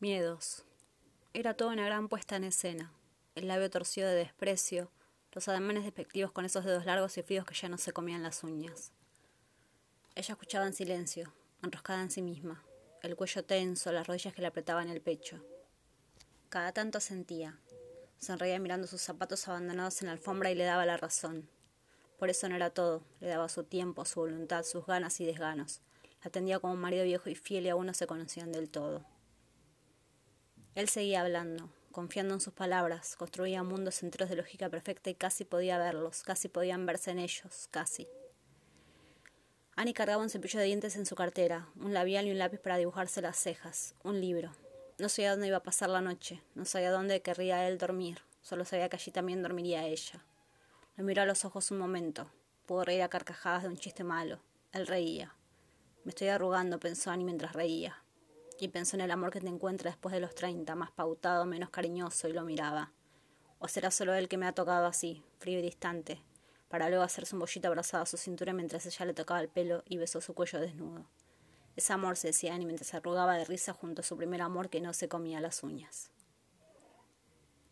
Miedos. Era toda una gran puesta en escena. El labio torcido de desprecio, los ademanes despectivos con esos dedos largos y fríos que ya no se comían las uñas. Ella escuchaba en silencio, enroscada en sí misma, el cuello tenso, las rodillas que le apretaban el pecho. Cada tanto sentía. Sonreía mirando sus zapatos abandonados en la alfombra y le daba la razón. Por eso no era todo, le daba su tiempo, su voluntad, sus ganas y desganos. La atendía como un marido viejo y fiel y aún no se conocían del todo. Él seguía hablando, confiando en sus palabras, construía mundos enteros de lógica perfecta y casi podía verlos, casi podían verse en ellos, casi. Annie cargaba un cepillo de dientes en su cartera, un labial y un lápiz para dibujarse las cejas, un libro. No sabía dónde iba a pasar la noche, no sabía dónde querría él dormir, solo sabía que allí también dormiría ella. Lo miró a los ojos un momento. Pudo reír a carcajadas de un chiste malo. Él reía. Me estoy arrugando, pensó Annie mientras reía. Y pensó en el amor que te encuentra después de los treinta, más pautado, menos cariñoso, y lo miraba. O será solo él que me ha tocado así, frío y distante, para luego hacerse un bollito abrazado a su cintura mientras ella le tocaba el pelo y besó su cuello desnudo. Ese amor, se decía Annie mientras se arrugaba de risa junto a su primer amor que no se comía las uñas.